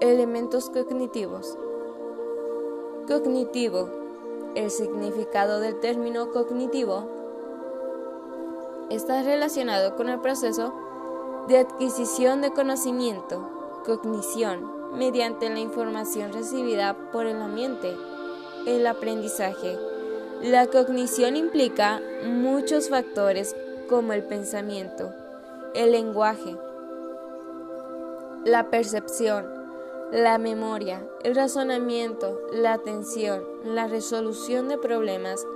Elementos cognitivos. Cognitivo. El significado del término cognitivo está relacionado con el proceso de adquisición de conocimiento, cognición, mediante la información recibida por el ambiente, el aprendizaje. La cognición implica muchos factores como el pensamiento, el lenguaje, la percepción, la memoria, el razonamiento, la atención, la resolución de problemas,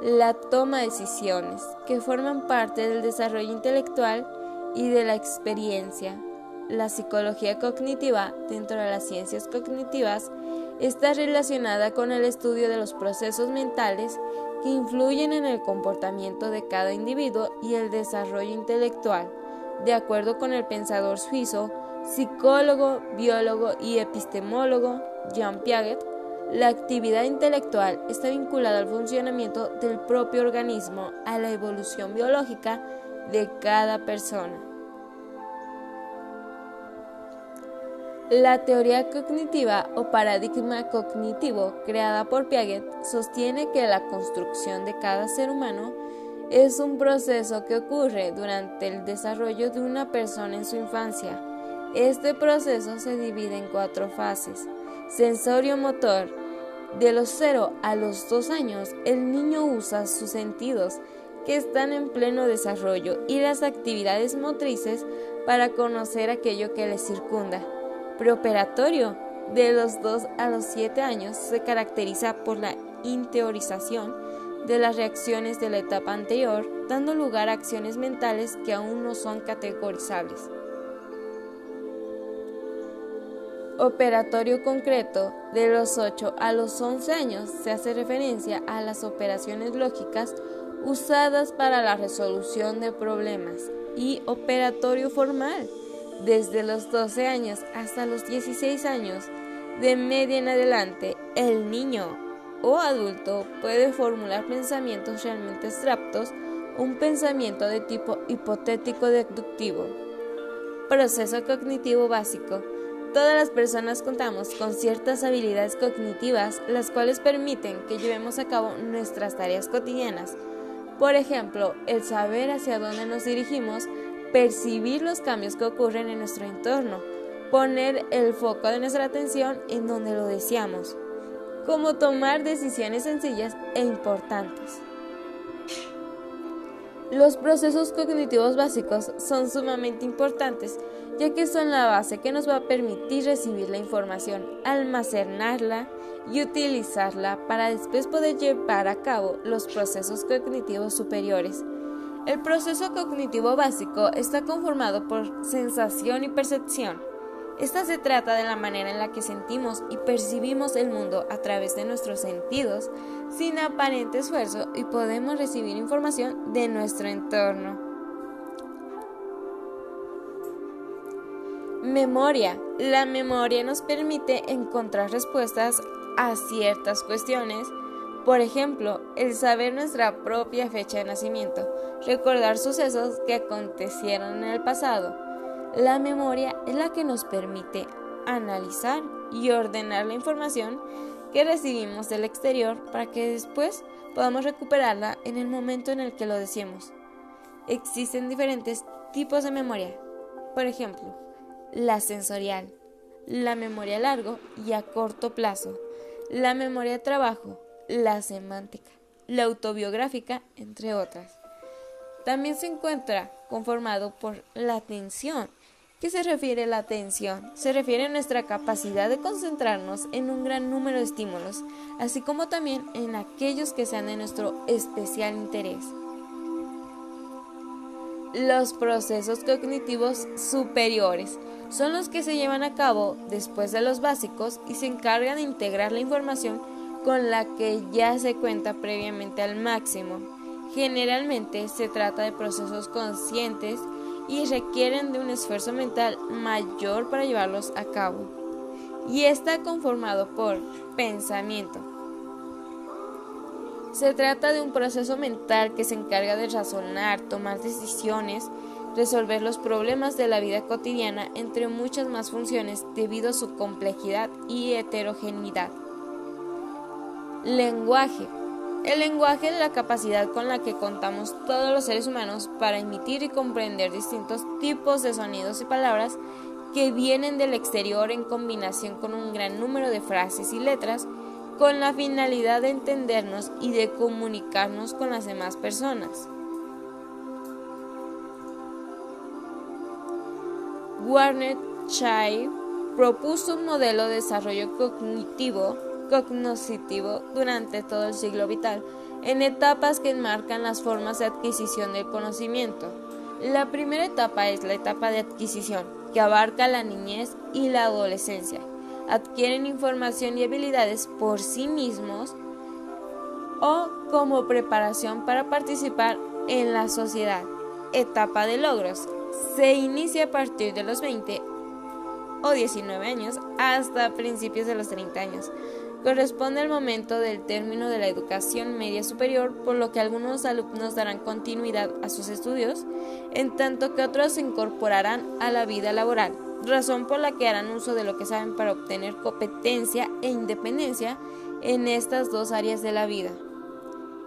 la toma de decisiones, que forman parte del desarrollo intelectual y de la experiencia. La psicología cognitiva, dentro de las ciencias cognitivas, está relacionada con el estudio de los procesos mentales que influyen en el comportamiento de cada individuo y el desarrollo intelectual. De acuerdo con el pensador suizo, psicólogo, biólogo y epistemólogo Jean Piaget, la actividad intelectual está vinculada al funcionamiento del propio organismo, a la evolución biológica de cada persona. La teoría cognitiva o paradigma cognitivo creada por Piaget sostiene que la construcción de cada ser humano es un proceso que ocurre durante el desarrollo de una persona en su infancia. Este proceso se divide en cuatro fases. Sensorio-motor. De los 0 a los 2 años, el niño usa sus sentidos que están en pleno desarrollo y las actividades motrices para conocer aquello que le circunda preoperatorio de los 2 a los 7 años se caracteriza por la interiorización de las reacciones de la etapa anterior, dando lugar a acciones mentales que aún no son categorizables. Operatorio concreto de los 8 a los 11 años se hace referencia a las operaciones lógicas usadas para la resolución de problemas y operatorio formal desde los 12 años hasta los 16 años, de media en adelante, el niño o adulto puede formular pensamientos realmente abstractos, un pensamiento de tipo hipotético deductivo. Proceso cognitivo básico. Todas las personas contamos con ciertas habilidades cognitivas las cuales permiten que llevemos a cabo nuestras tareas cotidianas. Por ejemplo, el saber hacia dónde nos dirigimos percibir los cambios que ocurren en nuestro entorno, poner el foco de nuestra atención en donde lo deseamos, como tomar decisiones sencillas e importantes. Los procesos cognitivos básicos son sumamente importantes, ya que son la base que nos va a permitir recibir la información, almacenarla y utilizarla para después poder llevar a cabo los procesos cognitivos superiores el proceso cognitivo básico está conformado por sensación y percepción. Esta se trata de la manera en la que sentimos y percibimos el mundo a través de nuestros sentidos sin aparente esfuerzo y podemos recibir información de nuestro entorno. Memoria. La memoria nos permite encontrar respuestas a ciertas cuestiones por ejemplo, el saber nuestra propia fecha de nacimiento, recordar sucesos que acontecieron en el pasado. La memoria es la que nos permite analizar y ordenar la información que recibimos del exterior para que después podamos recuperarla en el momento en el que lo deseemos. Existen diferentes tipos de memoria. Por ejemplo, la sensorial, la memoria a largo y a corto plazo, la memoria de trabajo, la semántica, la autobiográfica, entre otras. También se encuentra conformado por la atención. ¿Qué se refiere a la atención? Se refiere a nuestra capacidad de concentrarnos en un gran número de estímulos, así como también en aquellos que sean de nuestro especial interés. Los procesos cognitivos superiores son los que se llevan a cabo después de los básicos y se encargan de integrar la información con la que ya se cuenta previamente al máximo. Generalmente se trata de procesos conscientes y requieren de un esfuerzo mental mayor para llevarlos a cabo. Y está conformado por pensamiento. Se trata de un proceso mental que se encarga de razonar, tomar decisiones, resolver los problemas de la vida cotidiana entre muchas más funciones debido a su complejidad y heterogeneidad. Lenguaje. El lenguaje es la capacidad con la que contamos todos los seres humanos para emitir y comprender distintos tipos de sonidos y palabras que vienen del exterior en combinación con un gran número de frases y letras con la finalidad de entendernos y de comunicarnos con las demás personas. Warner Chai propuso un modelo de desarrollo cognitivo durante todo el siglo vital, en etapas que enmarcan las formas de adquisición del conocimiento. La primera etapa es la etapa de adquisición, que abarca la niñez y la adolescencia. Adquieren información y habilidades por sí mismos o como preparación para participar en la sociedad. Etapa de logros. Se inicia a partir de los 20 o 19 años hasta principios de los 30 años. Corresponde al momento del término de la educación media superior, por lo que algunos alumnos darán continuidad a sus estudios, en tanto que otros se incorporarán a la vida laboral, razón por la que harán uso de lo que saben para obtener competencia e independencia en estas dos áreas de la vida.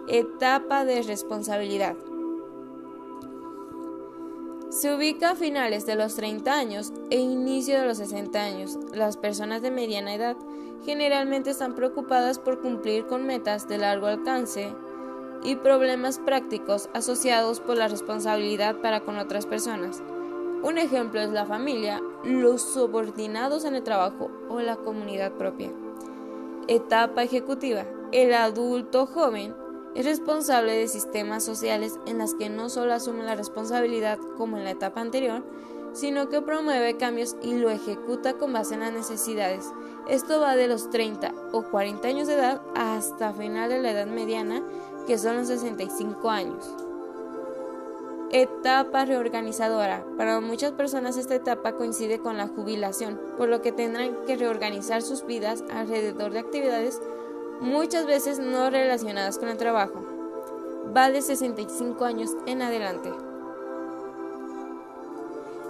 Etapa de responsabilidad. Se ubica a finales de los 30 años e inicio de los 60 años. Las personas de mediana edad generalmente están preocupadas por cumplir con metas de largo alcance y problemas prácticos asociados por la responsabilidad para con otras personas. Un ejemplo es la familia, los subordinados en el trabajo o la comunidad propia. Etapa ejecutiva. El adulto joven es responsable de sistemas sociales en las que no solo asume la responsabilidad como en la etapa anterior, sino que promueve cambios y lo ejecuta con base en las necesidades. Esto va de los 30 o 40 años de edad hasta final de la edad mediana, que son los 65 años. Etapa reorganizadora. Para muchas personas esta etapa coincide con la jubilación, por lo que tendrán que reorganizar sus vidas alrededor de actividades muchas veces no relacionadas con el trabajo. Va de 65 años en adelante.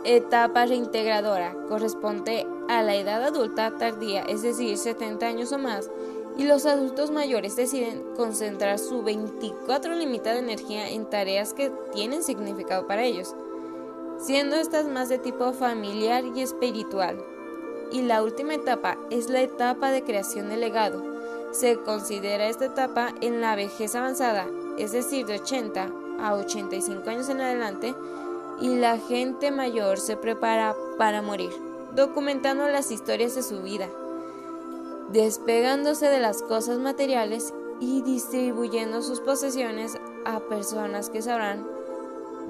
Etapa reintegradora corresponde a la edad adulta tardía, es decir, 70 años o más, y los adultos mayores deciden concentrar su 24 limitada energía en tareas que tienen significado para ellos, siendo estas más de tipo familiar y espiritual. Y la última etapa es la etapa de creación de legado. Se considera esta etapa en la vejez avanzada, es decir, de 80 a 85 años en adelante, y la gente mayor se prepara para morir, documentando las historias de su vida, despegándose de las cosas materiales y distribuyendo sus posesiones a personas que sabrán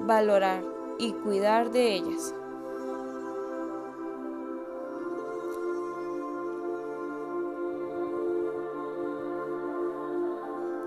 valorar y cuidar de ellas.